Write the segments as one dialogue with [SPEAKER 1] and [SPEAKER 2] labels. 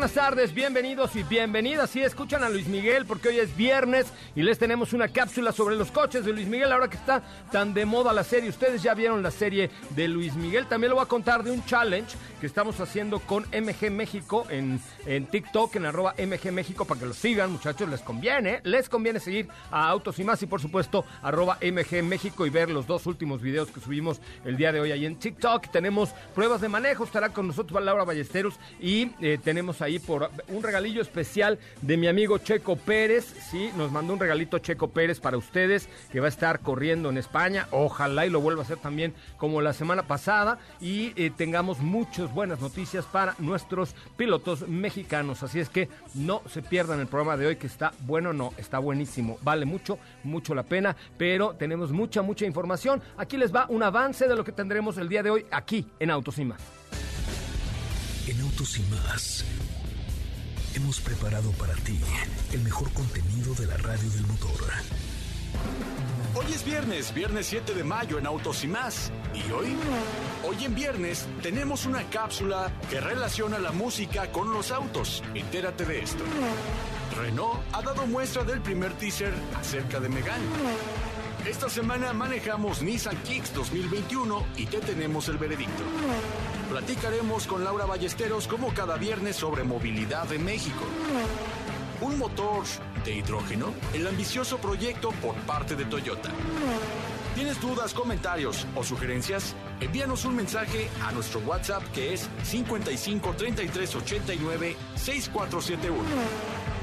[SPEAKER 1] buenas tardes, bienvenidos y bienvenidas. Si escuchan a Luis Miguel, porque hoy es viernes y les tenemos una cápsula sobre los coches de Luis Miguel, ahora que está tan de moda la serie. Ustedes ya vieron la serie de Luis Miguel. También lo voy a contar de un challenge que estamos haciendo con MG México en, en TikTok, en arroba MG México, para que lo sigan, muchachos. Les conviene, les conviene seguir a Autos y más y, por supuesto, arroba MG México y ver los dos últimos videos que subimos el día de hoy ahí en TikTok. Tenemos pruebas de manejo, estará con nosotros Laura Ballesteros y eh, tenemos ahí por un regalillo especial de mi amigo Checo Pérez. Sí, nos mandó un regalito Checo Pérez para ustedes que va a estar corriendo en España. Ojalá y lo vuelva a hacer también como la semana pasada. Y eh, tengamos muchas buenas noticias para nuestros pilotos mexicanos. Así es que no se pierdan el programa de hoy que está bueno, no, está buenísimo. Vale mucho, mucho la pena. Pero tenemos mucha, mucha información. Aquí les va un avance de lo que tendremos el día de hoy aquí en Autos.
[SPEAKER 2] En Autos hemos preparado para ti el mejor contenido de la radio del motor.
[SPEAKER 3] Hoy es viernes, viernes 7 de mayo en Autos y más. ¿Y hoy? Hoy en viernes tenemos una cápsula que relaciona la música con los autos. Entérate de esto. Renault ha dado muestra del primer teaser acerca de Megane. Esta semana manejamos Nissan Kicks 2021 y te tenemos el veredicto. Platicaremos con Laura Ballesteros como cada viernes sobre movilidad en México. Un motor de hidrógeno, el ambicioso proyecto por parte de Toyota. ¿Tienes dudas, comentarios o sugerencias? Envíanos un mensaje a nuestro WhatsApp que es 55 33 89 6471.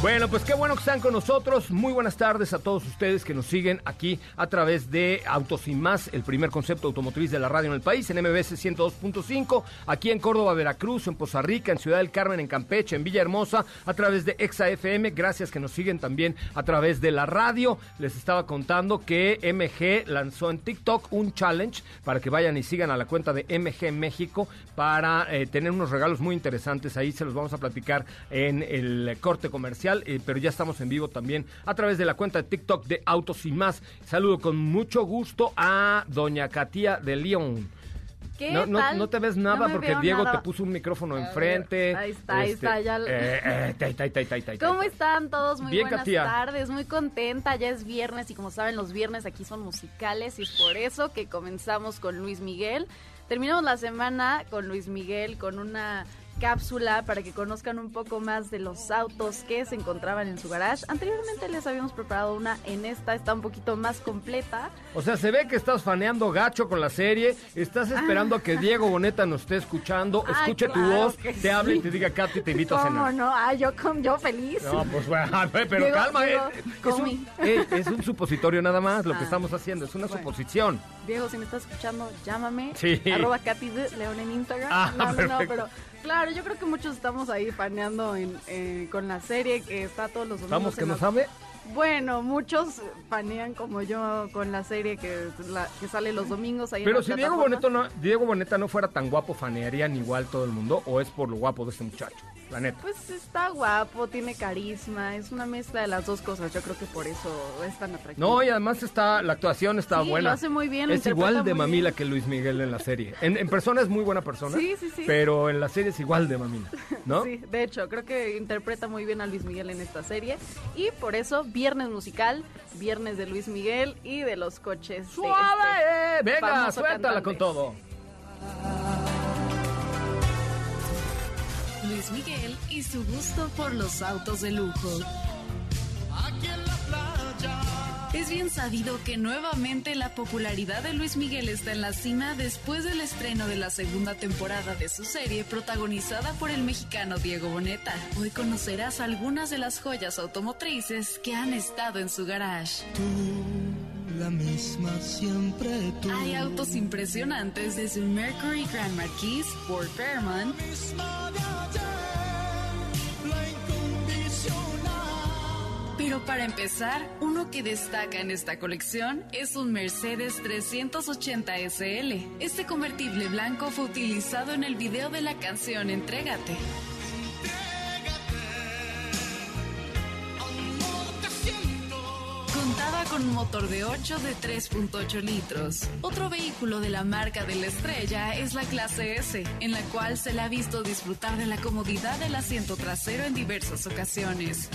[SPEAKER 1] Bueno, pues qué bueno que están con nosotros. Muy buenas tardes a todos ustedes que nos siguen aquí a través de Autos y Más, el primer concepto automotriz de la radio en el país, en MBS 102.5, aquí en Córdoba, Veracruz, en Poza Rica, en Ciudad del Carmen, en Campeche, en Villahermosa, a través de Exa FM. Gracias que nos siguen también a través de la radio. Les estaba contando que MG lanzó en TikTok un challenge para que vayan y sigan a la cuenta de MG México para eh, tener unos regalos muy interesantes. Ahí se los vamos a platicar en el corte comercial eh, pero ya estamos en vivo también a través de la cuenta de TikTok de Autos y Más. Saludo con mucho gusto a doña Katia de León.
[SPEAKER 4] ¿Qué
[SPEAKER 1] no, no,
[SPEAKER 4] tal?
[SPEAKER 1] no te ves nada
[SPEAKER 4] No
[SPEAKER 1] porque Diego
[SPEAKER 4] nada.
[SPEAKER 1] te puso un micrófono enfrente.
[SPEAKER 4] ahí está, ahí está, ya-
[SPEAKER 1] tai,
[SPEAKER 4] ¿Cómo están todos? Muy
[SPEAKER 1] Bien,
[SPEAKER 4] buenas
[SPEAKER 1] Katia.
[SPEAKER 4] tardes, muy contenta, ya es viernes y como saben los viernes aquí son musicales y es por eso que comenzamos con Luis Miguel. Terminamos la semana con Luis Miguel con una cápsula para que conozcan un poco más de los autos que se encontraban en su garage. Anteriormente les habíamos preparado una, en esta está un poquito más completa.
[SPEAKER 1] O sea, se ve que estás faneando gacho con la serie, estás esperando a que Diego Boneta nos esté escuchando,
[SPEAKER 4] Ah,
[SPEAKER 1] escuche tu
[SPEAKER 4] claro
[SPEAKER 1] voz, te hable y te diga, Katy, te invito a
[SPEAKER 4] ¿Cómo
[SPEAKER 1] cenar.
[SPEAKER 4] no? Ah, yo, con, yo feliz.
[SPEAKER 1] No, pues bueno, pero
[SPEAKER 4] Diego-
[SPEAKER 1] calma, eh, es, un, eh, es un supositorio nada más lo que
[SPEAKER 4] Ah,
[SPEAKER 1] estamos haciendo, es una
[SPEAKER 4] bueno.
[SPEAKER 1] suposición.
[SPEAKER 4] Diego, si me estás escuchando, llámame.
[SPEAKER 1] Sí.
[SPEAKER 4] Arroba Katy León en Instagram.
[SPEAKER 1] Ah,
[SPEAKER 4] no, no, no, pero claro, yo creo que muchos estamos ahí paneando en, eh, con la serie que está todos los domingos.
[SPEAKER 1] Vamos, que
[SPEAKER 4] en
[SPEAKER 1] no
[SPEAKER 4] la-
[SPEAKER 1] sabe.
[SPEAKER 4] Bueno, muchos panean como yo con la serie que, la- que sale los domingos ahí en
[SPEAKER 1] Pero
[SPEAKER 4] la
[SPEAKER 1] si Diego. Boneta, no, Diego Boneta no fuera tan guapo, ¿fanearían igual todo el mundo? ¿O es por lo guapo de este muchacho? La neta.
[SPEAKER 4] Pues está guapo, tiene carisma, es una mezcla de las dos cosas. Yo creo que por eso es tan atractivo.
[SPEAKER 1] No, y además está, la actuación está
[SPEAKER 4] Sí,
[SPEAKER 1] buena.
[SPEAKER 4] lo hace muy bien,
[SPEAKER 1] Es igual de mamila
[SPEAKER 4] bien.
[SPEAKER 1] que Luis Miguel en la serie. En, en persona es muy buena persona.
[SPEAKER 4] Sí, sí, sí.
[SPEAKER 1] Pero en la serie es igual de mamila, ¿no?
[SPEAKER 4] Sí, de hecho, creo que interpreta muy bien a Luis Miguel en esta serie. Y por eso, viernes musical, viernes de Luis Miguel y de los coches. de
[SPEAKER 1] ¡Suave!
[SPEAKER 4] este!
[SPEAKER 1] Venga, suéltala
[SPEAKER 4] cantante.
[SPEAKER 1] con todo.
[SPEAKER 5] Luis Miguel y su gusto por los autos de lujo. Es bien sabido que nuevamente la popularidad de Luis Miguel está en la cima después del estreno de la segunda temporada de su serie protagonizada por el mexicano Diego Boneta. Hoy conocerás algunas de las joyas automotrices que han estado en su garage.
[SPEAKER 6] la misma siempre tú.
[SPEAKER 5] Hay autos impresionantes desde un Mercury Grand Marquis, Ford Fairmont, Para empezar, uno que destaca en esta colección es un Mercedes 380 SL. Este convertible blanco fue utilizado en el video de la canción Entrégate. Contaba con un motor de 8 de 3.8 litros. Otro vehículo de la marca de la estrella es la clase S, en la cual se le ha visto disfrutar de la comodidad del asiento trasero en diversas ocasiones.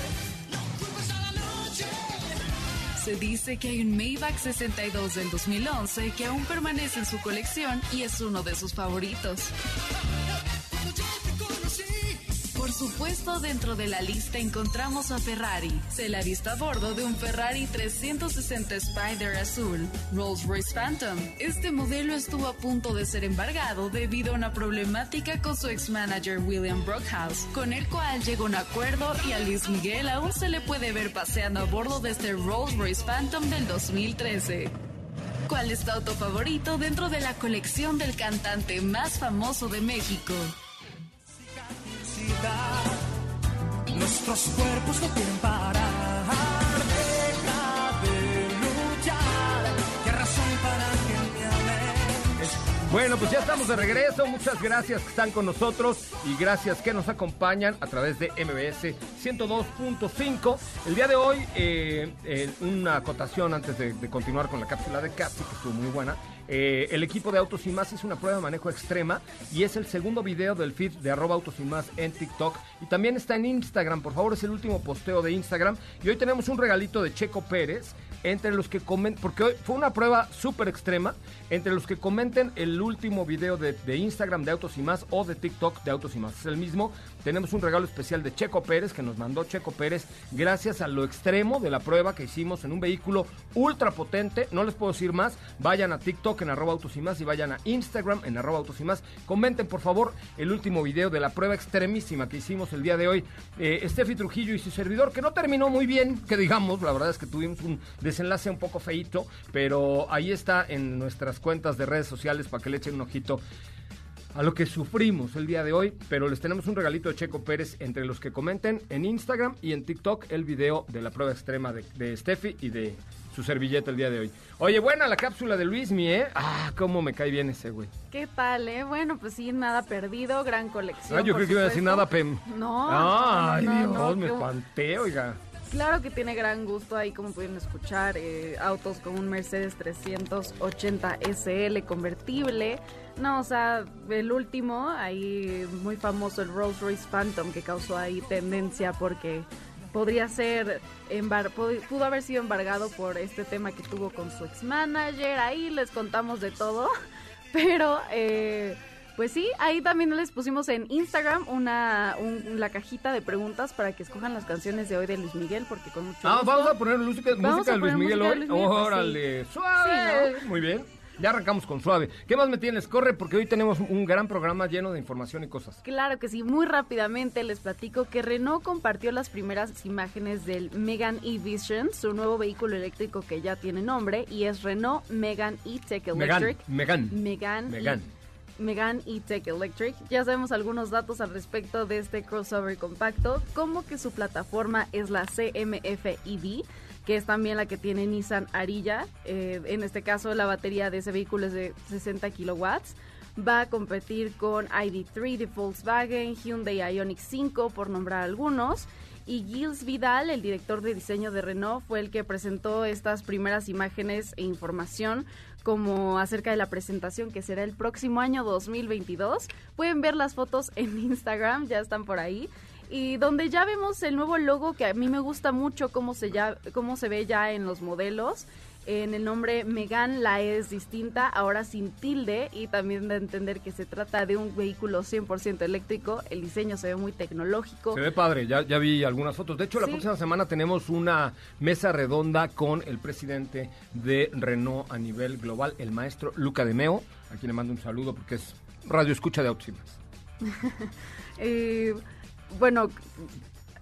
[SPEAKER 5] Se dice que hay un Maybach 62 del 2011 que aún permanece en su colección y es uno de sus favoritos. Supuesto, dentro de la lista encontramos a Ferrari. Se la ha visto a bordo de un Ferrari 360 Spider azul, Rolls-Royce Phantom. Este modelo estuvo a punto de ser embargado debido a una problemática con su ex-manager William Brockhouse, con el cual llegó a un acuerdo y a Luis Miguel aún se le puede ver paseando a bordo de este Rolls-Royce Phantom del 2013. ¿Cuál es tu auto favorito dentro de la colección del cantante más famoso de México?
[SPEAKER 6] Nuestros cuerpos no quieren parar. Luchar.
[SPEAKER 1] Bueno, pues ya estamos de regreso. Muchas gracias que están con nosotros y gracias que nos acompañan a través de MBS 102.5. El día de hoy, eh, eh, una acotación antes de, de continuar con la cápsula de Capsi, que estuvo muy buena. Eh, el equipo de Autos y Más hizo una prueba de manejo extrema y es el segundo video del feed de arroba Autos y Más en TikTok y también está en Instagram. Por favor, es el último posteo de Instagram. Y hoy tenemos un regalito de Checo Pérez entre los que comenten, porque hoy fue una prueba súper extrema, entre los que comenten el último video de, de Instagram de Autos y Más o de TikTok de Autos y Más. Es el mismo. Tenemos un regalo especial de Checo Pérez que nos mandó Checo Pérez gracias a lo extremo de la prueba que hicimos en un vehículo ultra potente. No les puedo decir más. Vayan a TikTok en arroba autos y más y vayan a Instagram en arroba autos y más. Comenten por favor el último video de la prueba extremísima que hicimos el día de hoy. Eh, Steffi Trujillo y su servidor, que no terminó muy bien, que digamos, la verdad es que tuvimos un desenlace un poco feito, pero ahí está en nuestras cuentas de redes sociales para que le echen un ojito a lo que sufrimos el día de hoy, pero les tenemos un regalito de Checo Pérez entre los que comenten en Instagram y en TikTok el video de la prueba extrema de, de Steffi y de su servilleta el día de hoy. Oye, buena la cápsula de Luismi, ¿eh? Ah, cómo me cae bien ese güey.
[SPEAKER 4] ¿Qué tal, eh? Bueno, pues sí, nada perdido, gran colección.
[SPEAKER 1] Ah, yo creo que iba a decir nada, Pem.
[SPEAKER 4] No.
[SPEAKER 1] Ay,
[SPEAKER 4] no, no,
[SPEAKER 1] Dios,
[SPEAKER 4] no,
[SPEAKER 1] me espanté, oiga.
[SPEAKER 4] Claro que tiene gran gusto ahí, como pudieron escuchar, eh, autos con un Mercedes 380 SL convertible. No, o sea, el último, ahí muy famoso, el Rolls Royce Phantom, que causó ahí tendencia porque podría ser, pudo haber sido embargado por este tema que tuvo con su ex manager. Ahí les contamos de todo, pero... Eh, pues sí, ahí también les pusimos en Instagram una un- la cajita de preguntas para que escojan las canciones de hoy de Luis Miguel, porque con mucho
[SPEAKER 1] Ah,
[SPEAKER 4] gusto-
[SPEAKER 1] vamos a poner música, de Luis Miguel hoy.
[SPEAKER 4] Pues,
[SPEAKER 1] Órale, suave. Muy bien. Ya arrancamos con suave. ¿Qué más me tienes? Corre, porque hoy tenemos un gran programa lleno de información y cosas.
[SPEAKER 4] Claro que sí, muy rápidamente les platico que Renault compartió las primeras imágenes del Megan E-Vision, su nuevo vehículo eléctrico que ya tiene nombre y es Renault Megan E-Tech Electric.
[SPEAKER 1] Megan.
[SPEAKER 4] Megan.
[SPEAKER 1] Megan.
[SPEAKER 4] Megan E-Tech Electric. Ya sabemos algunos datos al respecto de este crossover compacto, como que su plataforma es la CMF EV, que es también la que tiene Nissan Ariya. Eh, en este caso, la batería de ese vehículo es de 60 kilowatts. Va a competir con ID3 de Volkswagen, Hyundai Ioniq 5, por nombrar algunos. Y Gilles Vidal, el director de diseño de Renault, fue el que presentó estas primeras imágenes e información como acerca de la presentación que será el próximo año 2022. Pueden ver las fotos en Instagram, ya están por ahí. Y donde ya vemos el nuevo logo que a mí me gusta mucho cómo se, ya, cómo se ve ya en los modelos. En el nombre Megan la E es distinta, ahora sin tilde y también de entender que se trata de un vehículo 100% eléctrico. El diseño se ve muy tecnológico.
[SPEAKER 1] Se ve padre, ya, ya vi algunas fotos. De hecho, la próxima semana tenemos una mesa redonda con el presidente de Renault a nivel global, el maestro Luca de Meo, a quien le mando un saludo porque es radio escucha de Más.
[SPEAKER 4] Eh, bueno,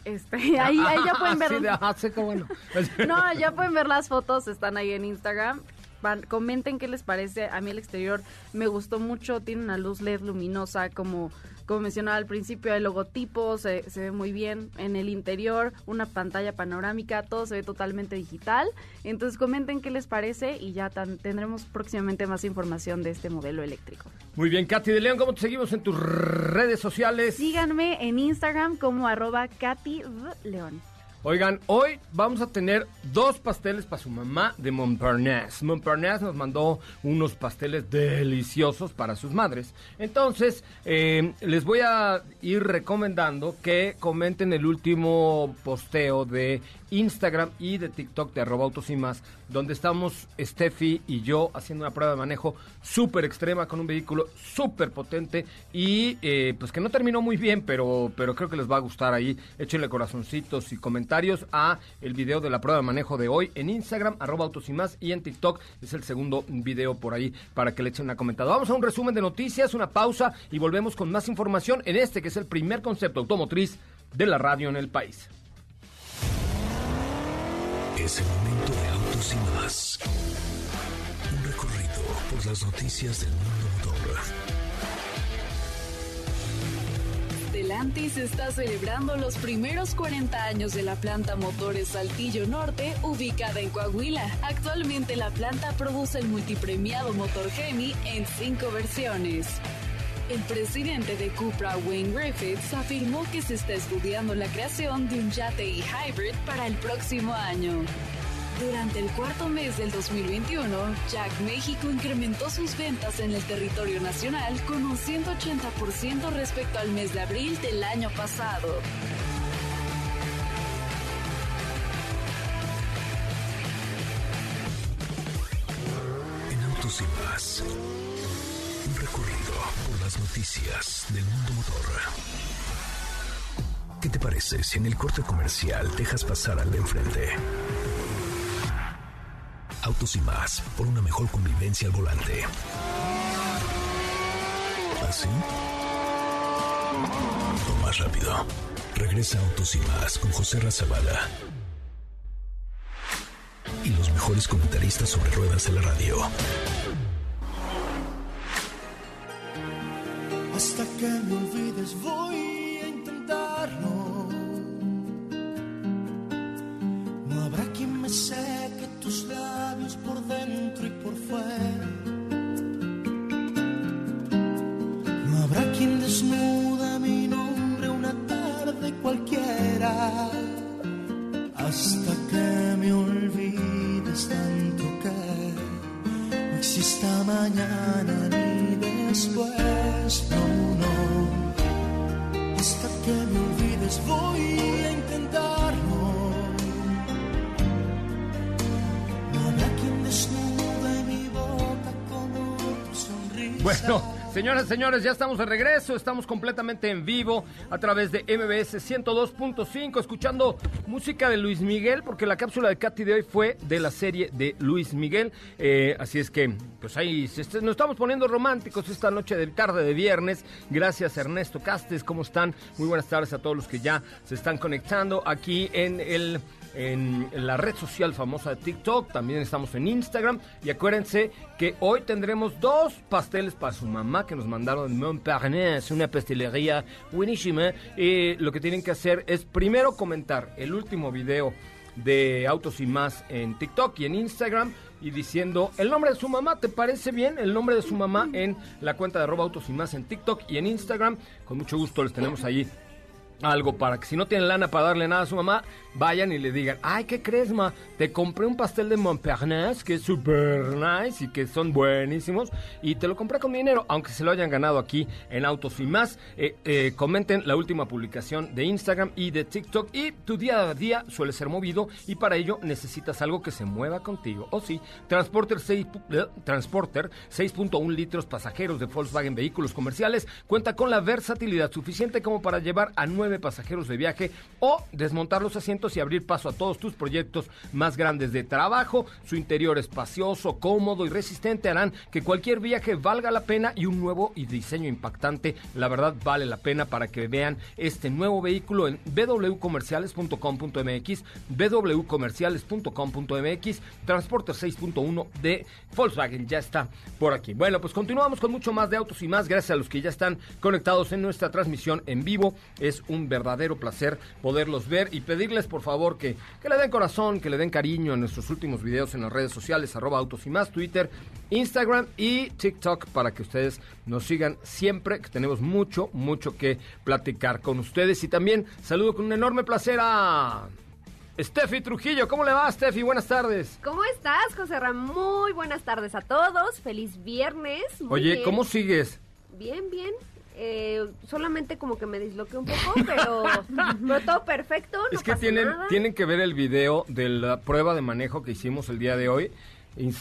[SPEAKER 4] este, ahí, ahí ya pueden ver.
[SPEAKER 1] Sí, ah, sí, qué bueno.
[SPEAKER 4] No, ya pueden ver las fotos, están ahí en Instagram. Van- comenten qué les parece. A mí el exterior me gustó mucho, tiene una luz LED luminosa, como, como mencionaba al principio, el logotipo se, se ve muy bien. En el interior, una pantalla panorámica, todo se ve totalmente digital. Entonces comenten qué les parece y ya tan- tendremos próximamente más información de este modelo eléctrico.
[SPEAKER 1] Muy bien, Katy de León, ¿cómo te seguimos en tus redes sociales?
[SPEAKER 4] Síganme en Instagram como arroba Katy. León.
[SPEAKER 1] Oigan, hoy vamos a tener dos pasteles para su mamá de Montparnasse. Montparnasse nos mandó unos pasteles deliciosos para sus madres. Entonces, eh, les voy a ir recomendando que comenten el último posteo de Instagram y de TikTok de arroba autos y más, donde estamos Steffi y yo haciendo una prueba de manejo súper extrema con un vehículo súper potente y eh, pues que no terminó muy bien, pero, pero creo que les va a gustar ahí. Échenle corazoncitos y comentarios a el video de la prueba de manejo de hoy en Instagram, arroba autos y más, y en TikTok es el segundo video por ahí para que le echen una comentada. Vamos a un resumen de noticias, una pausa y volvemos con más información en este que es el primer concepto automotriz de la radio en el país.
[SPEAKER 2] Es el momento de y más. Un recorrido por las noticias del mundo motor.
[SPEAKER 5] Stellantis está celebrando los primeros 40 años de la planta Motores Saltillo Norte, ubicada en Coahuila. Actualmente la planta produce el multipremiado motor Gemi en cinco versiones. El presidente de Cupra, Wayne Griffiths, afirmó que se está estudiando la creación de un yate y hybrid para el próximo año. Durante el cuarto mes del 2021, Jack México incrementó sus ventas en el territorio nacional con un 180% respecto al mes de abril del año pasado.
[SPEAKER 2] En autos y más. Un recorrido por las noticias del mundo motor. ¿Qué te parece si en el corte comercial dejas pasar al de enfrente? Autos y más, por una mejor convivencia al volante. ¿Así? O más rápido. Regresa Autos y más con José Razabala. Y los mejores comentaristas sobre ruedas de la radio.
[SPEAKER 6] Mañana ni después, no, no. Hasta que me olvides voy a intentarlo. No habrá quien desnude mi boca como tu sonrisa.
[SPEAKER 1] Bueno, señoras y señores, ya estamos de regreso, estamos completamente en vivo a través de MBS 102.5, escuchando música de Luis Miguel, porque la cápsula de Katy de hoy fue de la serie de Luis Miguel. Eh, así es que, pues ahí se- nos estamos poniendo románticos esta noche de tarde de viernes. Gracias, Ernesto Castes, ¿cómo están? Muy buenas tardes a todos los que ya se están conectando aquí en el en la red social famosa de TikTok, también estamos en Instagram y acuérdense que hoy tendremos dos pasteles para su mamá que nos mandaron de Montparnasse, una pastelería buenísima. Y lo que tienen que hacer es primero comentar el último video de Autos y Más en TikTok y en Instagram y diciendo el nombre de su mamá, ¿te parece bien? El nombre de su mamá en la cuenta de arroba Autos y Más en TikTok y en Instagram. Con mucho gusto les tenemos ahí algo para que si no tienen lana para darle nada a su mamá, vayan y le digan, ay, ¿qué crees, ma? Te compré un pastel de Montparnasse que es súper nice y que son buenísimos y te lo compré con dinero, aunque se lo hayan ganado aquí en Autos y más. Eh, eh, comenten la última publicación de Instagram y de TikTok y tu día a día suele ser movido y para ello necesitas algo que se mueva contigo. O sí, Transporter 6, eh, Transporter 6.1 litros pasajeros de Volkswagen Vehículos Comerciales cuenta con la versatilidad suficiente como para llevar a nueve pasajeros de viaje o desmontar los asientos y abrir paso a todos tus proyectos más grandes de trabajo. Su interior espacioso, cómodo y resistente harán que cualquier viaje valga la pena y un nuevo y diseño impactante, la verdad vale la pena para que vean este nuevo vehículo en www.comerciales.com.mx, www.comerciales.com.mx, Transporter 6.1 de Volkswagen ya está por aquí. Bueno, pues continuamos con mucho más de autos y más, gracias a los que ya están conectados en nuestra transmisión en vivo. Es un verdadero placer poderlos ver y pedirles por favor que, que le den corazón, que le den cariño en nuestros últimos videos en las redes sociales, arroba autos y más, Twitter, Instagram y TikTok para que ustedes nos sigan siempre, que tenemos mucho, mucho que platicar con ustedes. Y también saludo con un enorme placer a... Steffi Trujillo, ¿cómo le va, Steffi? Buenas tardes.
[SPEAKER 7] ¿Cómo estás, José Ramón? Muy buenas tardes a todos. Feliz viernes. Muy
[SPEAKER 1] Oye,
[SPEAKER 7] bien.
[SPEAKER 1] ¿cómo sigues?
[SPEAKER 7] Bien, bien. Eh, solamente como que me disloqué un poco, pero, pero todo perfecto. No
[SPEAKER 1] es que
[SPEAKER 7] pasa
[SPEAKER 1] tienen,
[SPEAKER 7] nada.
[SPEAKER 1] tienen que ver el video de la prueba de manejo que hicimos el día de hoy.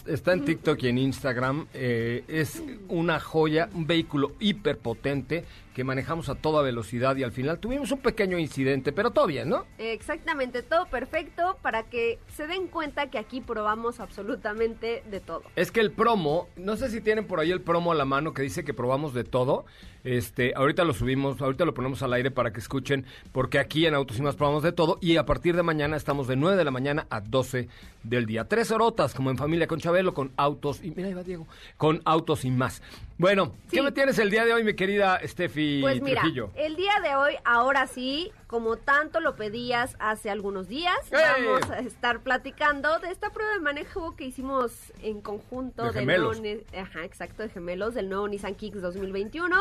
[SPEAKER 1] Está en TikTok y en Instagram. Eh, es una joya, un vehículo hiperpotente que manejamos a toda velocidad y al final tuvimos un pequeño incidente, pero todo bien, ¿no?
[SPEAKER 7] Exactamente, todo perfecto para que se den cuenta que aquí probamos absolutamente de todo.
[SPEAKER 1] Es que el promo, no sé si tienen por ahí el promo a la mano que dice que probamos de todo. Este, ahorita lo subimos, ahorita lo ponemos al aire para que escuchen, porque aquí en Autos y Más probamos de todo y a partir de mañana estamos de 9 de la mañana a 12 del día. Tres horotas, como en familia con Chabelo, con autos y mira ahí va Diego, con autos y más. Bueno, ¿qué me tienes el día de hoy, mi querida Steffi
[SPEAKER 7] Pues mira,
[SPEAKER 1] Trujillo?
[SPEAKER 7] el día de hoy, ahora sí, como tanto lo pedías hace algunos días,
[SPEAKER 1] ¡Eh!
[SPEAKER 7] vamos a estar platicando de esta prueba de manejo que hicimos en conjunto
[SPEAKER 1] De
[SPEAKER 7] del nuevo ajá, exacto, de gemelos, del nuevo Nissan Kicks 2021.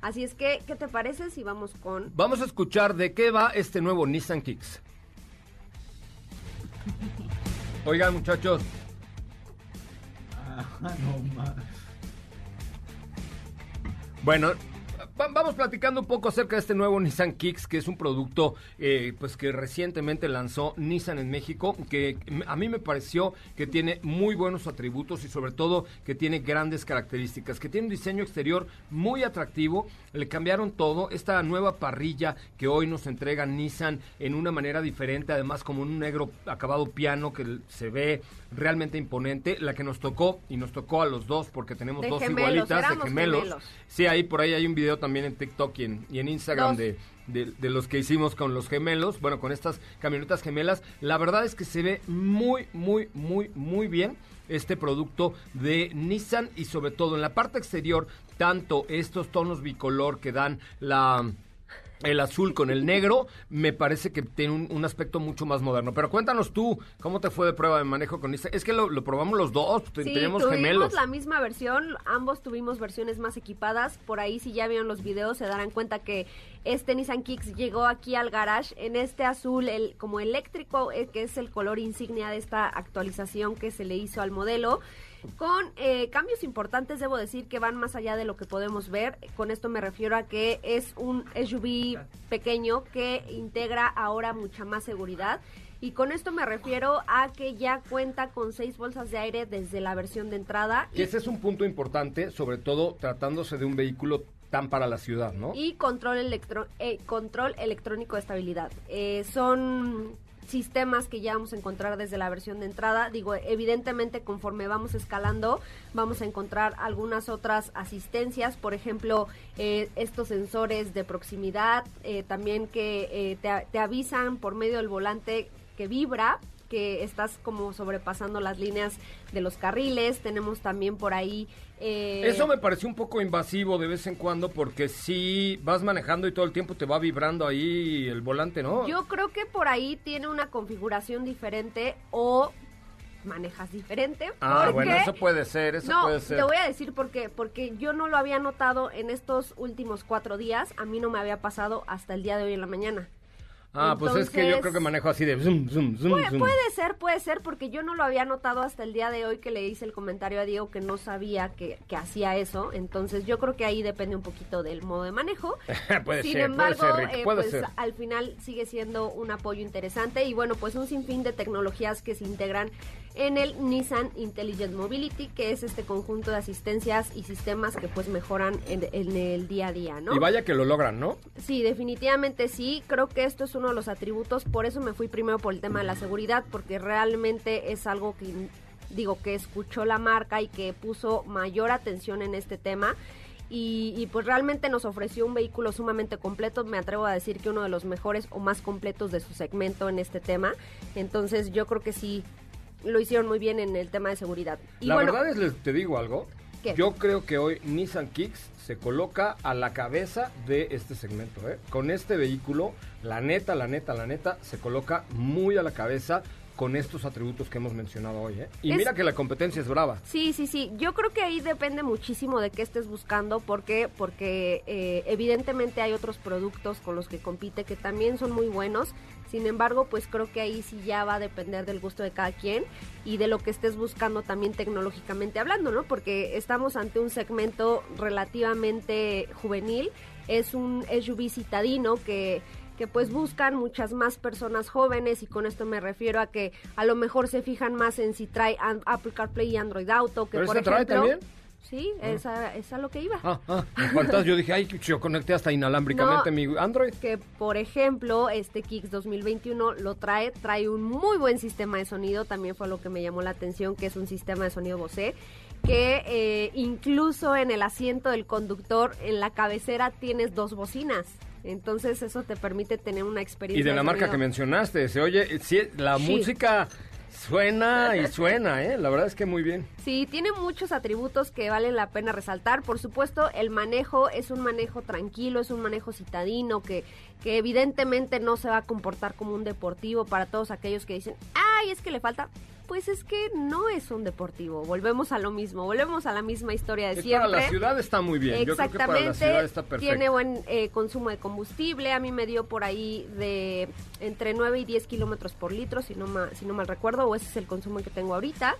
[SPEAKER 7] Así es que, ¿qué te parece si vamos con
[SPEAKER 1] Vamos a escuchar de qué va este nuevo Nissan Kicks. Oigan, muchachos. Bueno, vamos platicando un poco acerca de este nuevo Nissan Kicks, que es un producto eh, pues que recientemente lanzó Nissan en México, que a mí me pareció que tiene muy buenos atributos y sobre todo que tiene grandes características, que tiene un diseño exterior muy atractivo, le cambiaron todo, esta nueva parrilla que hoy nos entrega Nissan en una manera diferente, además como un negro acabado piano que se ve realmente imponente, la que nos tocó y nos tocó a los dos porque tenemos
[SPEAKER 7] De
[SPEAKER 1] dos
[SPEAKER 7] gemelos,
[SPEAKER 1] igualitas de gemelos.
[SPEAKER 7] gemelos.
[SPEAKER 1] Sí, ahí por ahí hay un video también en TikTok y en, y en Instagram de, de, de los que hicimos con los gemelos, bueno, con estas camionetas gemelas. La verdad es que se ve muy, muy, muy, muy bien este producto de Nissan y sobre todo en la parte exterior, tanto estos tonos bicolor que dan la... El azul con el negro me parece que tiene un, un aspecto mucho más moderno. Pero cuéntanos tú, ¿cómo te fue de prueba de manejo con Nissan? Es que lo, lo probamos los dos,
[SPEAKER 7] Sí,
[SPEAKER 1] tenemos
[SPEAKER 7] tuvimos
[SPEAKER 1] gemelos.
[SPEAKER 7] la misma versión, ambos tuvimos versiones más equipadas. Por ahí, si ya vieron los videos, se darán cuenta que este Nissan Kicks llegó aquí al garage en este azul, el, como eléctrico, eh, que es el color insignia de esta actualización que se le hizo al modelo. Con eh, cambios importantes, debo decir que van más allá de lo que podemos ver. Con esto me refiero a que es un SUV pequeño que integra ahora mucha más seguridad. Y con esto me refiero a que ya cuenta con seis bolsas de aire desde la versión de entrada
[SPEAKER 1] Que ese es un punto importante, sobre todo tratándose de un vehículo tan para la ciudad, ¿no?
[SPEAKER 7] y control, electro, eh, control electrónico de estabilidad. Eh, son sistemas que ya vamos a encontrar desde la versión de entrada. Digo, evidentemente conforme vamos escalando vamos a encontrar algunas otras asistencias, por ejemplo, eh, estos sensores de proximidad, eh, también que eh, te, te avisan por medio del volante que vibra que estás como sobrepasando las líneas de los carriles. Tenemos también por ahí... eh,
[SPEAKER 1] Eso me pareció un poco invasivo de vez en cuando porque si vas manejando y todo el tiempo te va vibrando ahí el volante, ¿no?
[SPEAKER 7] Yo creo que por ahí tiene una configuración diferente o manejas diferente.
[SPEAKER 1] Ah,
[SPEAKER 7] porque-
[SPEAKER 1] bueno, eso puede ser, eso
[SPEAKER 7] no,
[SPEAKER 1] puede ser.
[SPEAKER 7] te voy a decir por qué. Porque yo no lo había notado en estos últimos cuatro días. A mí no me había pasado hasta el día de hoy en la mañana.
[SPEAKER 1] Ah, pues es que yo creo que manejo así de zoom, zoom, zoom,
[SPEAKER 7] Puede,
[SPEAKER 1] zoom.
[SPEAKER 7] puede ser, puede ser, porque yo no lo había notado hasta el día de hoy que le hice el comentario a Diego que no sabía que, que hacía eso. Entonces yo creo que ahí depende un poquito del modo de manejo.
[SPEAKER 1] puede
[SPEAKER 7] Sin
[SPEAKER 1] ser,
[SPEAKER 7] embargo,
[SPEAKER 1] puede ser, Rick,
[SPEAKER 7] eh,
[SPEAKER 1] puede
[SPEAKER 7] pues
[SPEAKER 1] ser.
[SPEAKER 7] al final sigue siendo un apoyo interesante y bueno, pues un sinfín de tecnologías que se integran en el Nissan Intelligent Mobility, que es este conjunto de asistencias y sistemas que pues mejoran en, en el día a día, ¿no?
[SPEAKER 1] Y vaya que lo logran, ¿no?
[SPEAKER 7] Sí, definitivamente sí. Creo que esto es uno de los atributos. Por eso me fui primero por el tema de la seguridad, porque realmente es algo que, digo, que escuchó la marca y que puso mayor atención en este tema. Y, y, pues realmente nos ofreció un vehículo sumamente completo. Me atrevo a decir que uno de los mejores o más completos de su segmento en este tema. Entonces yo creo que sí lo hicieron muy bien en el tema de seguridad. Y
[SPEAKER 1] la
[SPEAKER 7] bueno,
[SPEAKER 1] verdad es, les- te digo algo.
[SPEAKER 7] ¿Qué?
[SPEAKER 1] Yo creo que hoy Nissan Kicks se coloca a la cabeza de este segmento. ¿eh? Con este vehículo, la neta, la neta, la neta, se coloca muy a la cabeza con estos atributos que hemos mencionado hoy. ¿eh? Y
[SPEAKER 7] Es-
[SPEAKER 1] mira que la competencia es brava.
[SPEAKER 7] Sí, sí, sí. Yo creo que ahí depende muchísimo de qué estés buscando. ¿Por qué? Porque eh, evidentemente hay otros productos con los que compite que también son muy buenos. Sin embargo, pues creo que ahí sí ya va a depender del gusto de cada quien y de lo que estés buscando también tecnológicamente hablando, ¿no? Porque estamos ante un segmento relativamente juvenil. Es un SUV citadino que que pues buscan muchas más personas jóvenes y con esto me refiero a que a lo mejor se fijan más en si trae Apple CarPlay y Android Auto, que
[SPEAKER 1] ¿Pero
[SPEAKER 7] por
[SPEAKER 1] este trae
[SPEAKER 7] ejemplo...
[SPEAKER 1] también?
[SPEAKER 7] Sí, esa es a lo que iba.
[SPEAKER 1] Ah, ah. Entonces yo dije, ay, yo conecté hasta inalámbricamente
[SPEAKER 7] No.
[SPEAKER 1] mi Android.
[SPEAKER 7] Que por ejemplo, este Kicks 2021 lo trae, trae un muy buen sistema de sonido, también fue lo que me llamó la atención, que es un sistema de sonido Bose, que eh, incluso en el asiento del conductor, en la cabecera tienes dos bocinas. Entonces eso te permite tener una experiencia.
[SPEAKER 1] Y de la marca que mencionaste, se oye, sí, la
[SPEAKER 7] Sí.
[SPEAKER 1] música suena y suena, ¿eh? La verdad es que muy bien.
[SPEAKER 7] Sí, tiene muchos atributos que valen la pena resaltar. Por supuesto, el manejo es un manejo tranquilo, es un manejo citadino que, que evidentemente no se va a comportar como un deportivo para todos aquellos que dicen, ay, es que le falta. Pues es que no es un deportivo. Volvemos a lo mismo, volvemos a la misma historia de
[SPEAKER 1] Es
[SPEAKER 7] siempre.
[SPEAKER 1] para la ciudad está muy bien. Yo creo que para la ciudad está perfecto.
[SPEAKER 7] Tiene buen eh, consumo de combustible. A mí me dio por ahí de entre 9 y 10 kilómetros por litro, si no, ma- si no mal recuerdo, o ese es el consumo que tengo ahorita.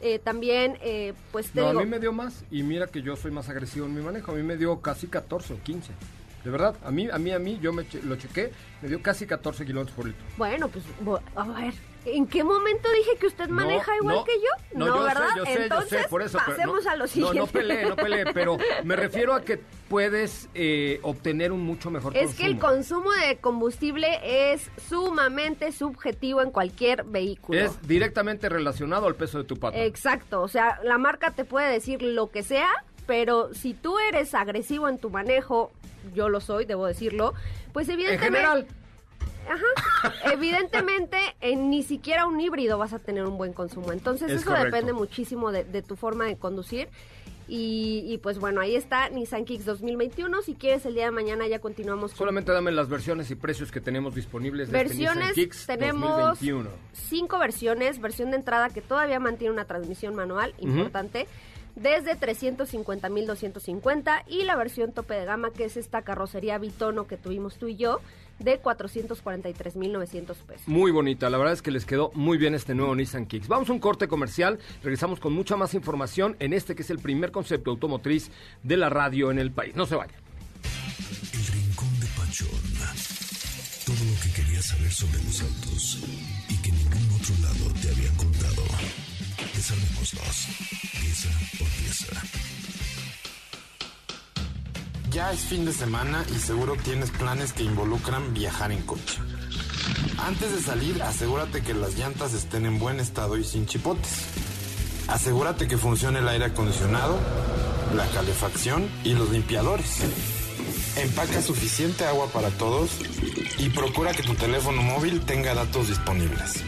[SPEAKER 7] Eh, también, eh, pues te
[SPEAKER 1] No,
[SPEAKER 7] digo,
[SPEAKER 1] a mí me dio más y mira que yo soy más agresivo en mi manejo. A mí me dio casi 14 o 15. De verdad, a mí, a mí, a mí, yo me che- lo chequé, me dio casi 14 kilómetros por litro.
[SPEAKER 7] bueno, pues a ver, ¿en qué momento dije que usted maneja
[SPEAKER 1] No,
[SPEAKER 7] igual
[SPEAKER 1] no,
[SPEAKER 7] que yo?
[SPEAKER 1] No, yo
[SPEAKER 7] ¿verdad?
[SPEAKER 1] sé, yo sé,
[SPEAKER 7] Entonces,
[SPEAKER 1] yo sé, por eso. pero
[SPEAKER 7] pasemos a lo siguiente.
[SPEAKER 1] No, no peleé, no peleé, pero me refiero a que puedes eh, obtener un mucho mejor
[SPEAKER 7] Es que el
[SPEAKER 1] consumo.
[SPEAKER 7] consumo de combustible es sumamente subjetivo en cualquier vehículo.
[SPEAKER 1] Es directamente relacionado al peso de tu pata.
[SPEAKER 7] Exacto, o sea, la marca te puede decir lo que sea, pero si tú eres agresivo en tu manejo, yo lo soy, debo decirlo, pues
[SPEAKER 1] en
[SPEAKER 7] evidentemente...
[SPEAKER 1] general,
[SPEAKER 7] Ajá. Evidentemente, en ni siquiera un híbrido vas a tener un buen consumo. Entonces,
[SPEAKER 1] Es
[SPEAKER 7] eso
[SPEAKER 1] correcto.
[SPEAKER 7] depende muchísimo de, de tu forma de conducir. Y, y, pues bueno, ahí está Nissan Kicks 2021. Si quieres, el día de mañana ya continuamos con
[SPEAKER 1] solamente dame las versiones y precios que tenemos disponibles de este Nissan
[SPEAKER 7] versiones.
[SPEAKER 1] Kicks
[SPEAKER 7] tenemos
[SPEAKER 1] 2021.
[SPEAKER 7] cinco versiones. Versión de entrada que todavía mantiene una transmisión manual, importante. Desde 350.250 y la versión tope de gama que es esta carrocería bitono que tuvimos tú y yo de 443.900 pesos.
[SPEAKER 1] Muy bonita, la verdad es que les quedó muy bien este nuevo Nissan Kicks. Vamos a un corte comercial, regresamos con mucha más información en este que es el primer concepto automotriz de la radio en el país. No se vayan.
[SPEAKER 2] El Rincón de Pachón. Todo lo que querías saber sobre los autos y que ningún otro lado te habían contado. Desarmémoslos,
[SPEAKER 8] Ya es fin de semana y seguro tienes planes que involucran viajar en coche. Antes de salir, asegúrate que las llantas estén en buen estado y sin chipotes. Asegúrate que funcione el aire acondicionado, la calefacción y los limpiadores. Empaca suficiente agua para todos y procura que tu teléfono móvil tenga datos disponibles.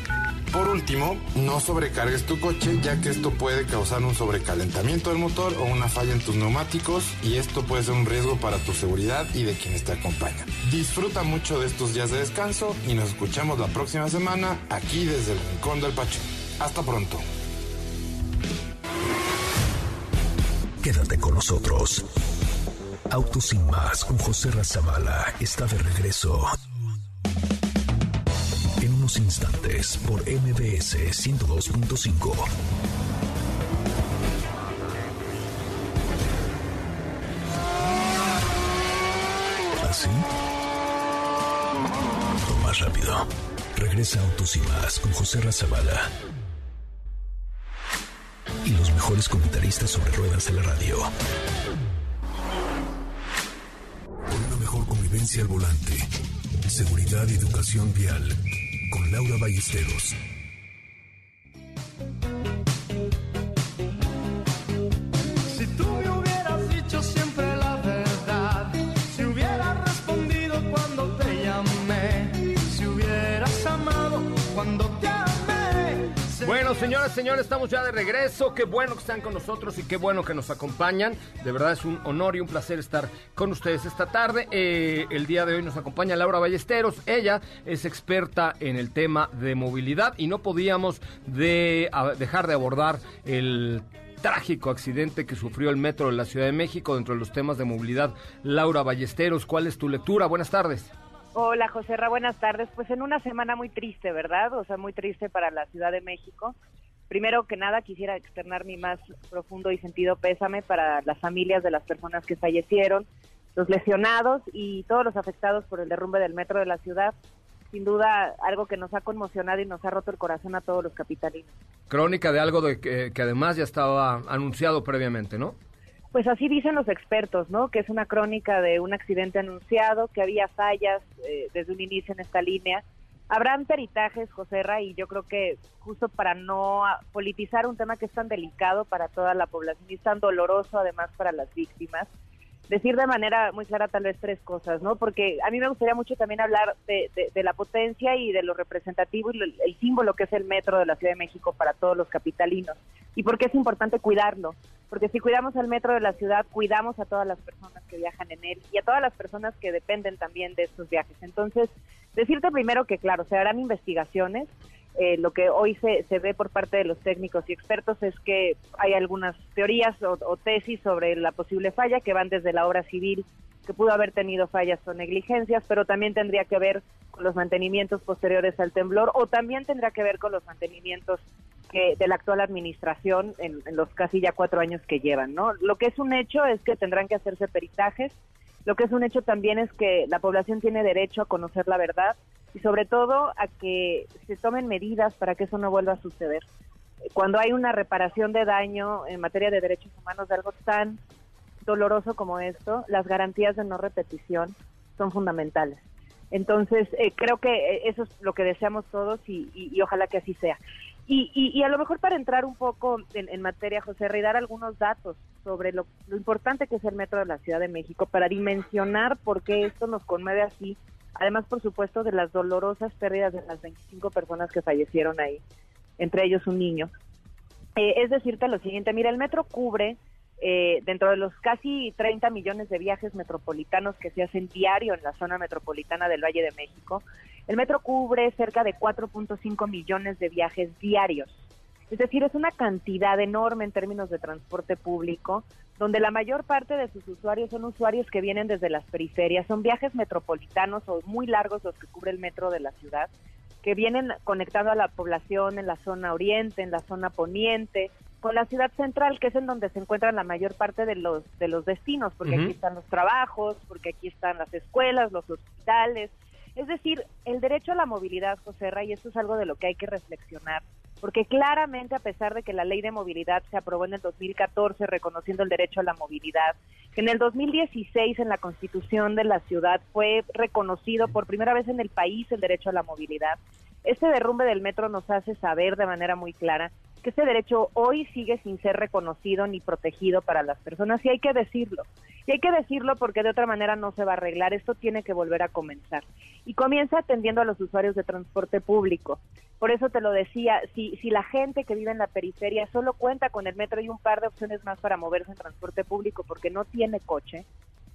[SPEAKER 8] Por último, no sobrecargues tu coche ya que esto puede causar un sobrecalentamiento del motor o una falla en tus neumáticos y esto puede ser un riesgo para tu seguridad y de quienes te acompañan. Disfruta mucho de estos días de descanso y nos escuchamos la próxima semana aquí desde el Rincón del Pacho. Hasta pronto.
[SPEAKER 2] Quédate con nosotros. Autos sin más con José Razabala está de regreso. Instantes por MBS 102.5. ¿Así? O más rápido. Regresa Autos y más con José Razabala. Y los mejores comentaristas sobre ruedas de la radio. Por una mejor convivencia al volante. Seguridad y educación vial. Laura Ballesteros.
[SPEAKER 6] Si tú me hubieras dicho siempre la verdad, si hubieras respondido cuando te llamé, si hubieras amado cuando te.
[SPEAKER 1] Bueno, señoras, señores, estamos ya de regreso. Qué bueno que están con nosotros y qué bueno que nos acompañan. De verdad es un honor y un placer estar con ustedes esta tarde. Eh, el día de hoy nos acompaña Laura Ballesteros. Ella es experta en el tema de movilidad y no podíamos dejar de abordar el trágico accidente que sufrió el metro de la Ciudad de México dentro de los temas de movilidad. Laura Ballesteros, ¿cuál es tu lectura? Buenas tardes.
[SPEAKER 9] Hola, José Ra, buenas tardes. Pues en una semana muy triste, ¿verdad? O sea, muy triste para la Ciudad de México. Primero que nada, quisiera externar mi más profundo y sentido pésame para las familias de las personas que fallecieron, los lesionados y todos los afectados por el derrumbe del metro de la ciudad. Sin duda, algo que nos ha conmocionado y nos ha roto el corazón a todos los capitalinos.
[SPEAKER 1] Crónica de algo de que, que además ya estaba anunciado previamente, ¿no?
[SPEAKER 9] Pues así dicen los expertos, ¿no? Que es una crónica de un accidente anunciado, que había fallas eh, desde un inicio en esta línea. Habrán peritajes, José Ra, y yo creo que justo para no politizar un tema que es tan delicado para toda la población y es tan doloroso además para las víctimas, decir de manera muy clara tal vez tres cosas, ¿no? Porque a mí me gustaría mucho también hablar de, de- de la potencia y de lo representativo y lo- el símbolo que es el metro de la Ciudad de México para todos los capitalinos y por qué es importante cuidarlo. Porque si cuidamos el metro de la ciudad, cuidamos a todas las personas que viajan en él y a todas las personas que dependen también de estos viajes. Entonces, decirte primero que, claro, se harán investigaciones. Eh, lo que hoy se, se ve por parte de los técnicos y expertos es que hay algunas teorías o, o tesis sobre la posible falla que van desde la obra civil, que pudo haber tenido fallas o negligencias, pero también tendría que ver con los mantenimientos posteriores al temblor o también tendrá que ver con los mantenimientos que de la actual administración en, en los casi ya cuatro años que llevan, ¿no? Lo que es un hecho es que tendrán que hacerse peritajes. Lo que es un hecho también es que la población tiene derecho a conocer la verdad y sobre todo a que se tomen medidas para que eso no vuelva a suceder. Cuando hay una reparación de daño en materia de derechos humanos de algo tan doloroso como esto, las garantías de no repetición son fundamentales. Entonces, eh, creo que eh, eso es lo que deseamos todos y, ojalá que así sea. Y, y- a lo mejor para entrar un poco en, en materia, José, Rey, dar algunos datos sobre lo, lo importante que es el metro de la Ciudad de México, para dimensionar por qué esto nos conmueve así, además, por supuesto, de las dolorosas pérdidas de las 25 personas que fallecieron ahí, entre ellos un niño. Eh, es decirte lo siguiente, mira, el metro cubre eh, dentro de los casi 30 millones de viajes metropolitanos que se hacen diario en la zona metropolitana del Valle de México, el metro cubre cerca de 4.5 millones de viajes diarios. Es decir, es una cantidad enorme en términos de transporte público, donde la mayor parte de sus usuarios son usuarios que vienen desde las periferias, son viajes metropolitanos o muy largos los que cubre el metro de la ciudad, que vienen conectando a la población en la zona oriente, en la zona poniente, con la ciudad central, que es en donde se encuentran la mayor parte de los, de los destinos, porque aquí están los trabajos, porque aquí están las escuelas, los hospitales. Es decir, el derecho a la movilidad, José Ray, y esto es algo de lo que hay que reflexionar, porque claramente a pesar de que la ley de movilidad se aprobó en el 2014 reconociendo el derecho a la movilidad, en el 2016 en la constitución de la ciudad fue reconocido por primera vez en el país el derecho a la movilidad, este derrumbe del metro nos hace saber de manera muy clara que ese derecho hoy sigue sin ser reconocido ni protegido para las personas y hay que decirlo. Y hay que decirlo porque de otra manera no se va a arreglar. Esto tiene que volver a comenzar. Y comienza atendiendo a los usuarios de transporte público. Por eso te lo decía, si, si la gente que vive en la periferia solo cuenta con el metro y un par de opciones más para moverse en transporte público porque no tiene coche,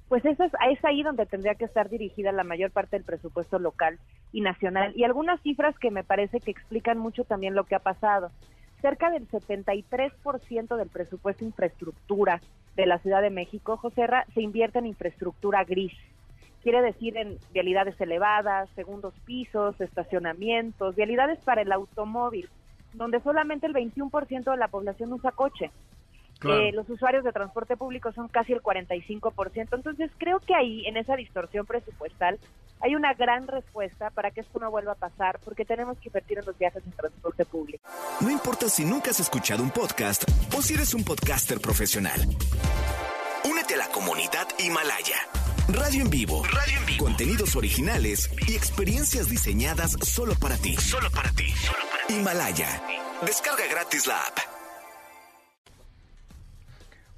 [SPEAKER 9] pues eso es, es ahí donde tendría que estar dirigida la mayor parte del presupuesto local y nacional. Y algunas cifras que me parece que explican mucho también lo que ha pasado. Cerca del 73% del presupuesto infraestructura de la Ciudad de México, Joserra, se invierte en infraestructura gris. Quiere decir en vialidades elevadas, segundos pisos, estacionamientos, vialidades para el automóvil, donde solamente el 21% de la población usa coche.
[SPEAKER 1] Claro.
[SPEAKER 9] Eh, los usuarios de transporte público son casi el 45%. Entonces creo que ahí, en esa distorsión presupuestal, hay una gran respuesta para que esto no vuelva a pasar, porque tenemos que invertir en los viajes en transporte público.
[SPEAKER 10] No importa si nunca has escuchado un podcast o si eres un podcaster profesional. Únete a la comunidad Himalaya. Radio en vivo. Radio en vivo. Contenidos originales y experiencias diseñadas solo para ti. Solo para ti. Himalaya. Descarga gratis la app.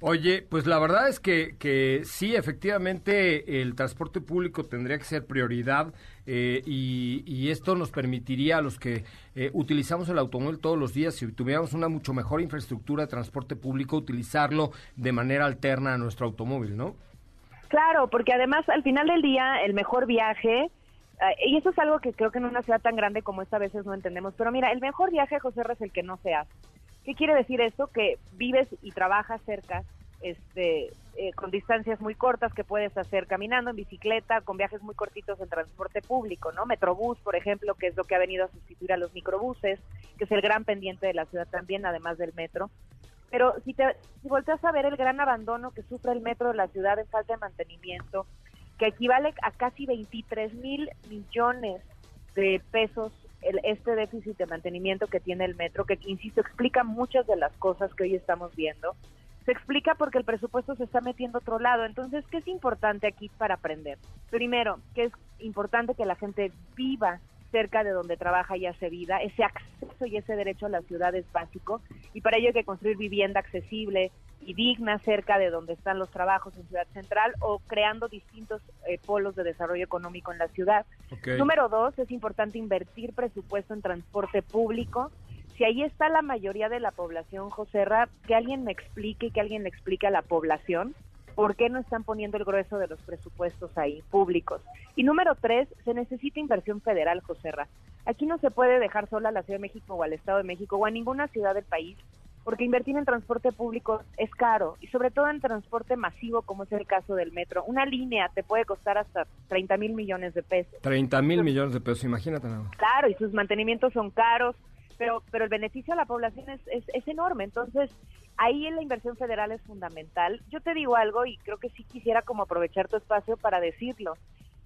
[SPEAKER 1] Oye, pues la verdad es que, que sí, efectivamente, el transporte público tendría que ser prioridad eh, y, esto nos permitiría a los que eh, utilizamos el automóvil todos los días, si tuviéramos una mucho mejor infraestructura de transporte público, utilizarlo de manera alterna a nuestro automóvil, ¿no?
[SPEAKER 9] Claro, porque además al final del día el mejor viaje, eh, y eso es algo que creo que en una ciudad tan grande como esta a veces no entendemos, pero mira, el mejor viaje, José R, es el que no se hace. ¿Qué quiere decir esto? Que vives y trabajas cerca, este, eh, con distancias muy cortas que puedes hacer caminando, en bicicleta, con viajes muy cortitos en transporte público, ¿no? Metrobús, por ejemplo, que es lo que ha venido a sustituir a los microbuses, que es el gran pendiente de la ciudad también, además del metro. Pero si te si volteas a ver el gran abandono que sufre el metro de la ciudad en falta de mantenimiento, que equivale a casi 23 mil millones de pesos el, este déficit de mantenimiento que tiene el metro, que insisto, explica muchas de las cosas que hoy estamos viendo. Se explica porque el presupuesto se está metiendo otro lado. Entonces, ¿qué es importante aquí para aprender? Primero, que es importante que la gente viva cerca de donde trabaja y hace vida. Ese acceso y ese derecho a la ciudad es básico y para ello hay que construir vivienda accesible y digna cerca de donde están los trabajos en Ciudad Central o creando distintos eh, polos de desarrollo económico en la ciudad. Número dos, es importante invertir presupuesto en transporte público. Si ahí está la mayoría de la población, José Ra, que alguien me explique, que alguien le explique a la población por qué no están poniendo el grueso de los presupuestos ahí, públicos. Y número tres, se necesita inversión federal, José Ra. Aquí no se puede dejar sola a la Ciudad de México o al Estado de México o a ninguna ciudad del país, porque invertir en transporte público es caro y sobre todo en transporte masivo, como es el caso del metro. Una línea te puede costar hasta 30 mil millones de pesos.
[SPEAKER 1] 30 mil millones de pesos, imagínate nada.
[SPEAKER 9] Claro, y sus mantenimientos son caros, pero, pero el beneficio a la población es, es, es enorme. Entonces, ahí en la inversión federal es fundamental. Yo te digo algo y creo que sí quisiera como aprovechar tu espacio para decirlo.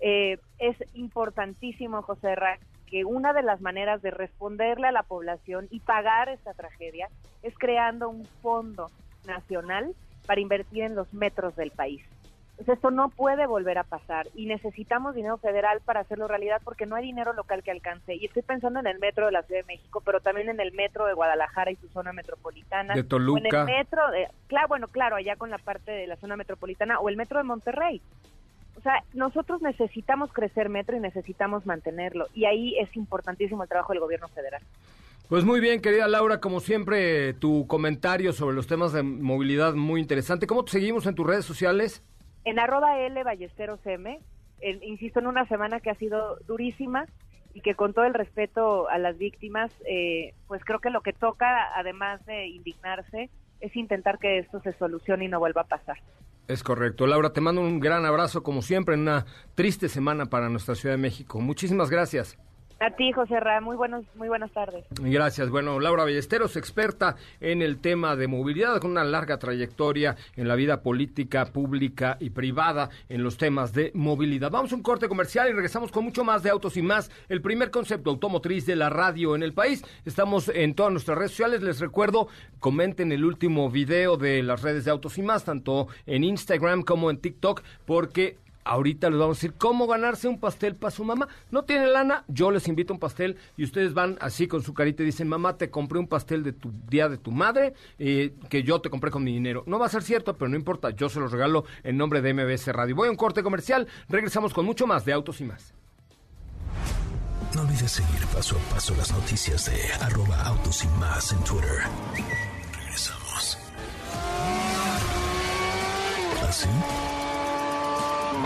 [SPEAKER 9] Eh, es importantísimo, José Ra, que una de las maneras de responderle a la población y pagar esta tragedia es creando un fondo nacional para invertir en los metros del país. Pues esto no puede volver a pasar y necesitamos dinero federal para hacerlo realidad porque no hay dinero local que alcance. Y estoy pensando en el metro de la Ciudad de México, pero también en el metro de Guadalajara y su zona metropolitana.
[SPEAKER 1] De Toluca.
[SPEAKER 9] O en el metro, de, claro, bueno, claro, allá con la parte de la zona metropolitana o el metro de Monterrey. O sea, nosotros necesitamos crecer metro y necesitamos mantenerlo. Y ahí es importantísimo el trabajo del gobierno federal.
[SPEAKER 1] Pues muy bien, querida Laura, como siempre, tu comentario sobre los temas de movilidad muy interesante. ¿Cómo te seguimos en tus redes sociales?
[SPEAKER 9] En arroba L Ballesteros M, en- insisto, en una semana que ha sido durísima y que con todo el respeto a las víctimas, eh, pues creo que lo que toca, además de indignarse, es intentar que esto se solucione y no vuelva a pasar.
[SPEAKER 1] Es correcto. Laura, te mando un gran abrazo, como siempre, en una triste semana para nuestra Ciudad de México. Muchísimas gracias.
[SPEAKER 9] A ti, José Ra, muy, buenos, muy buenas tardes.
[SPEAKER 1] Gracias. Bueno, Laura Ballesteros, experta en el tema de movilidad, con una larga trayectoria en la vida política, pública y privada en los temas de movilidad. Vamos a un corte comercial y regresamos con mucho más de autos y más. El primer concepto automotriz de la radio en el país. Estamos en todas nuestras redes sociales. Les recuerdo, comenten el último video de las redes de autos y más, tanto en Instagram como en TikTok, porque Ahorita les vamos a decir cómo ganarse un pastel para su mamá. No tiene lana, yo les invito un pastel y ustedes van así con su carita y dicen, mamá, te compré un pastel de tu día de tu madre eh, que yo te compré con mi dinero. No va a ser cierto, pero no importa, yo se los regalo en nombre de MBS Radio. Voy a un corte comercial, regresamos con mucho más de Autos y más.
[SPEAKER 2] No olvides seguir paso a paso las noticias de arroba autos y más en Twitter. Regresamos. ¿Así?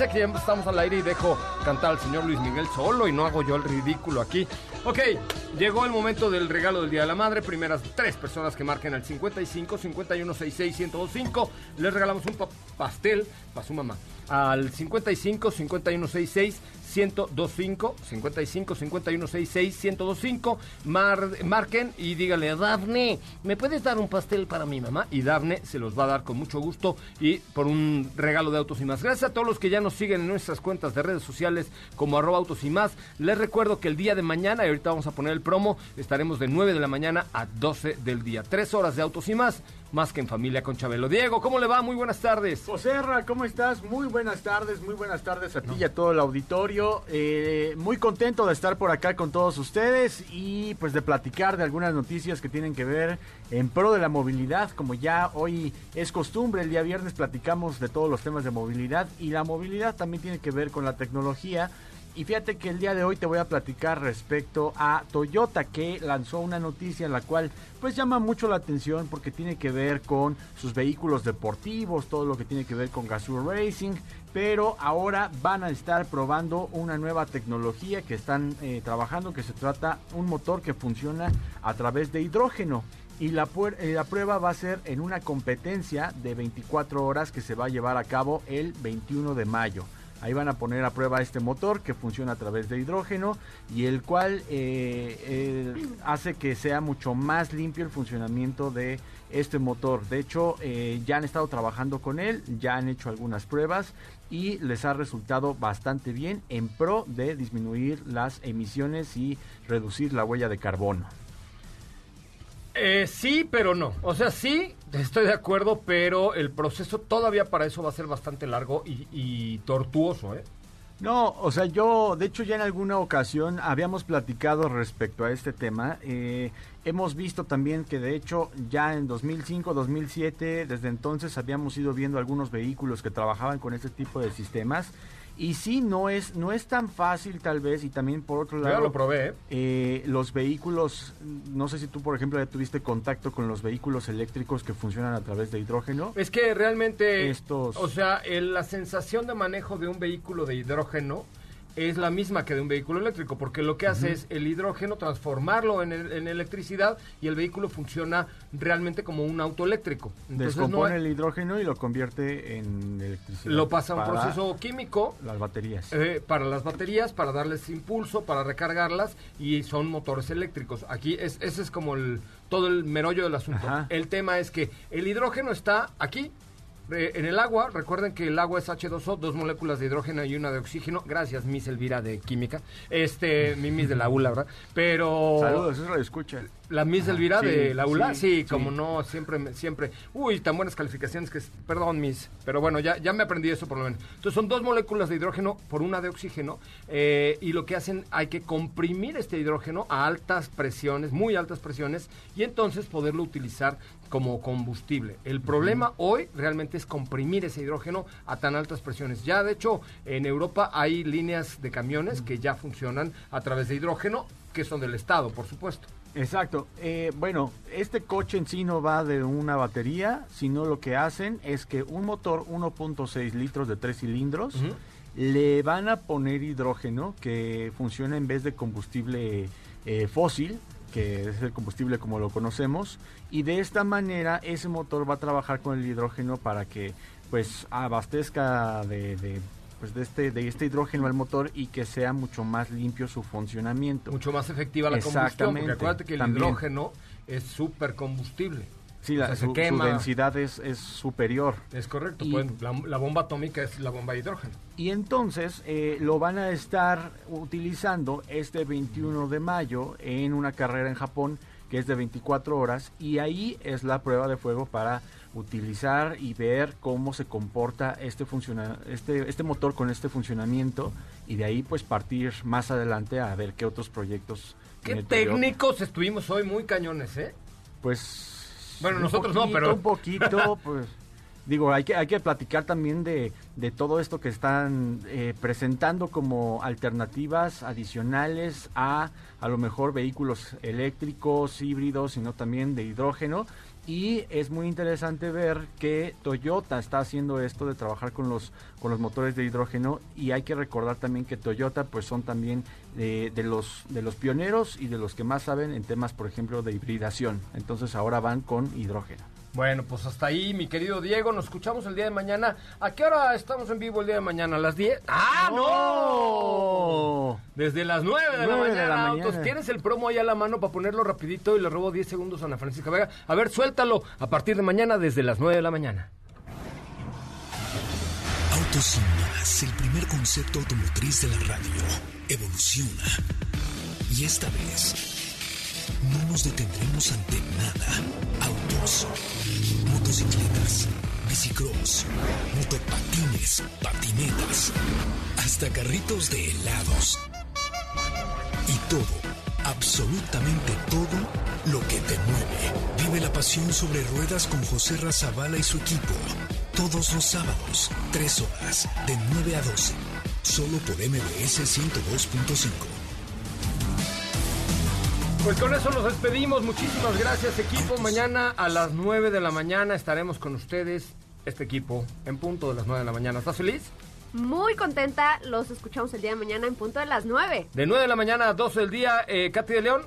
[SPEAKER 1] Avisa que ya estamos al aire y dejo cantar al señor Luis Miguel solo y no hago yo el ridículo aquí. Ok, llegó el momento del regalo del Día de la Madre. Primeras tres personas que marquen al 55 51 66 1025. Les regalamos un pa- pastel para su mamá. Al 55 51 66 1025 55 51 66 1025 Mar- marquen y díganle Dafne ¿me puedes dar un pastel para mi mamá? y Dafne se los va a dar con mucho gusto y por un regalo de autos y más gracias a todos los que ya nos siguen en nuestras cuentas de redes sociales como arroba autos y más les recuerdo que el día de mañana y ahorita vamos a poner el promo estaremos de 9 de la mañana a 12 del día tres horas de autos y más más que en familia con Chabelo Diego ¿cómo le va? muy buenas tardes
[SPEAKER 11] Joserra, ¿cómo estás? Muy buenas tardes, muy buenas tardes a ti y a todo el auditorio. Eh, muy contento de estar por acá con todos ustedes y pues de platicar de algunas noticias que tienen que ver en pro de la movilidad. Como ya hoy es costumbre, el día viernes platicamos de todos los temas de movilidad y la movilidad también tiene que ver con la tecnología. Y fíjate que el día de hoy te voy a platicar respecto a Toyota que lanzó una noticia en la cual pues llama mucho la atención porque tiene que ver con sus vehículos deportivos, todo lo que tiene que ver con Gazoo Racing, pero ahora van a estar probando una nueva tecnología que están eh, trabajando que se trata un motor que funciona a través de hidrógeno. Y la, eh, la prueba va a ser en una competencia de 24 horas que se va a llevar a cabo el 21 de mayo. Ahí van a poner a prueba este motor que funciona a través de hidrógeno y el cual eh, eh, hace que sea mucho más limpio el funcionamiento de este motor. De hecho, eh, ya han estado trabajando con él, ya han hecho algunas pruebas y les ha resultado bastante bien en pro de disminuir las emisiones y reducir la huella de carbono.
[SPEAKER 1] Sí, pero no. O sea, sí, estoy de acuerdo, pero el proceso todavía para eso va a ser bastante largo y, y tortuoso, ¿eh?
[SPEAKER 11] No, o sea, yo, de hecho, ya en alguna ocasión habíamos platicado respecto a este tema. Eh, hemos visto también que, de hecho, ya en 2005, 2007, desde entonces habíamos ido viendo algunos vehículos que trabajaban con este tipo de sistemas. Y sí, no es, no es tan fácil tal vez, y también por otro
[SPEAKER 1] Yo
[SPEAKER 11] lado...
[SPEAKER 1] ya lo probé, ¿eh?
[SPEAKER 11] eh, los vehículos, no sé si tú, por ejemplo, ya tuviste contacto con los vehículos eléctricos que funcionan a través de hidrógeno.
[SPEAKER 1] Es que realmente,
[SPEAKER 11] Estos-
[SPEAKER 1] o sea, el- la sensación de manejo de un vehículo de hidrógeno es la misma que de un vehículo eléctrico, porque lo que hace es el hidrógeno transformarlo en, el- en electricidad y el vehículo funciona realmente como un auto eléctrico. Entonces no
[SPEAKER 11] Descompone
[SPEAKER 1] hay-
[SPEAKER 11] el hidrógeno y lo convierte en electricidad.
[SPEAKER 1] lo pasa a un proceso químico
[SPEAKER 11] Las baterías.
[SPEAKER 1] Eh, para las baterías, para darles impulso, para recargarlas y son motores eléctricos. Aquí es, ese es como el, todo el merollo del asunto.
[SPEAKER 11] Ajá.
[SPEAKER 1] El tema es que el hidrógeno está aquí. Eh, en el agua, recuerden que el agua es H2O, dos moléculas de hidrógeno y una de oxígeno. Gracias, Miss Elvira de Química. Este, mi de la ULA, ¿verdad? Pero.
[SPEAKER 11] Saludos, eso lo escucha.
[SPEAKER 1] La Miss Elvira
[SPEAKER 11] sí,
[SPEAKER 1] de la ULA, sí,
[SPEAKER 11] sí,
[SPEAKER 1] como
[SPEAKER 11] sí.
[SPEAKER 1] no, siempre, me- siempre. Uy, tan buenas calificaciones que, es- perdón, Miss, pero bueno, ya, ya me aprendí eso por lo menos. Entonces son dos moléculas de hidrógeno por una de oxígeno eh, y lo que hacen, hay que comprimir este hidrógeno a altas presiones, muy altas presiones, y entonces poderlo utilizar como combustible. El problema hoy realmente es comprimir ese hidrógeno a tan altas presiones. Ya, de hecho, en Europa hay líneas de camiones que ya funcionan a través de hidrógeno, que son del Estado, por supuesto.
[SPEAKER 11] Exacto. Eh, bueno, este coche en sí no va de una batería, sino lo que hacen es que un motor 1.6 litros de tres cilindros le van a poner hidrógeno que funciona en vez de combustible eh, fósil, que es el combustible como lo conocemos, y de esta manera ese motor va a trabajar con el hidrógeno para que pues abastezca de, de, pues, de este de este hidrógeno al motor y que sea mucho más limpio su funcionamiento.
[SPEAKER 1] Mucho más efectiva la combustión, porque acuérdate que el
[SPEAKER 11] también.
[SPEAKER 1] hidrógeno es súper combustible.
[SPEAKER 11] Sí,
[SPEAKER 1] O
[SPEAKER 11] la,
[SPEAKER 1] se
[SPEAKER 11] su, densidad es, es superior.
[SPEAKER 1] Es correcto,
[SPEAKER 11] Y-
[SPEAKER 1] pueden- la, la bomba atómica es la bomba de hidrógeno.
[SPEAKER 11] Y entonces eh, lo van a estar utilizando este 21 de mayo en una carrera en Japón que es de 24 horas y ahí es la prueba de fuego para utilizar y ver cómo se comporta este funciona este este motor con este funcionamiento y de ahí pues partir más adelante a ver qué otros proyectos
[SPEAKER 1] ¿Qué
[SPEAKER 11] Toyota.
[SPEAKER 1] técnicos estuvimos hoy muy cañones, eh?
[SPEAKER 11] Pues
[SPEAKER 1] Bueno, nosotros no, pero-
[SPEAKER 11] un poquito, pues digo, hay que hay que platicar también de, de todo esto que están eh, presentando como alternativas adicionales a a lo mejor vehículos eléctricos, híbridos, sino también de hidrógeno. Y es muy interesante ver que Toyota está haciendo esto de trabajar con los con los motores de hidrógeno y hay que recordar también que Toyota pues son también eh, de los de los pioneros y de los que más saben en temas por ejemplo de hibridación. Entonces ahora van con hidrógeno.
[SPEAKER 1] Bueno, pues hasta ahí, mi querido Diego. Nos escuchamos el día de mañana. ¿A qué hora estamos en vivo el día de mañana? ¿A las 10? ¡Ah, no! Desde las 9 de la
[SPEAKER 11] Nueve de
[SPEAKER 1] mañana,
[SPEAKER 11] la
[SPEAKER 1] autos.
[SPEAKER 11] mañana.
[SPEAKER 1] ¿Tienes el promo ahí a la mano para ponerlo rapidito y le robo 10 segundos a Ana Francisca Vega? A ver, suéltalo a partir de mañana desde las 9 de la mañana.
[SPEAKER 2] Autos sin más, el primer concepto automotriz de la radio, evoluciona. Y esta vez, no nos detendremos ante nada. Autos, motocicletas, bicicross, motopatines, patinetas, hasta carritos de helados. Y todo, absolutamente todo, lo que te mueve. Vive la pasión sobre ruedas con José Razabala y su equipo. Todos los sábados, 3 horas, de 9 a 12. Solo por MBS 102.5.
[SPEAKER 1] Pues con eso nos despedimos. Muchísimas gracias, equipo. Mañana a las 9 de la mañana estaremos con ustedes, este equipo, en punto de las 9 de la mañana. ¿Estás feliz?
[SPEAKER 7] Muy contenta, los escuchamos el día de mañana en punto de las 9.
[SPEAKER 1] De 9 de la mañana a 12 del día, eh, Katy de León.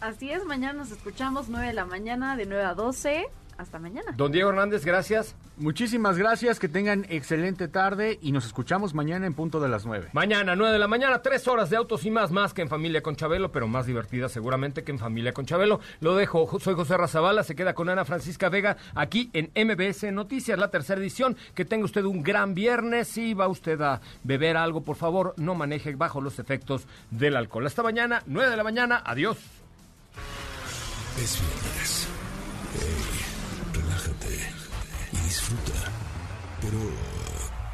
[SPEAKER 4] Así es, mañana nos escuchamos 9 de la mañana, de 9 a 12. Hasta mañana.
[SPEAKER 1] Don Diego Hernández, gracias.
[SPEAKER 11] Muchísimas gracias, que tengan excelente tarde y nos escuchamos mañana en punto de las 9.
[SPEAKER 1] Mañana, 9 de la mañana, 3 horas de autos y más, más que en Familia con Chabelo, pero más divertida seguramente que en Familia con Chabelo. Lo dejo, soy José Razabala, se queda con Ana Francisca Vega aquí en MBS Noticias, la tercera edición. Que tenga usted un gran viernes. Si va usted a beber algo, por favor, no maneje bajo los efectos del alcohol. Hasta mañana, 9 de la mañana, adiós.
[SPEAKER 2] Es viernes. Y disfruta. Pero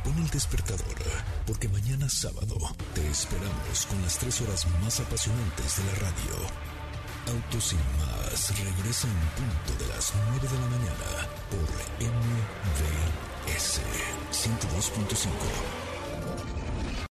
[SPEAKER 2] pon el despertador, porque mañana sábado te esperamos con las tres horas más apasionantes de la radio. Autos sin más regresa en punto de las 9 de la mañana por MVS 102.5.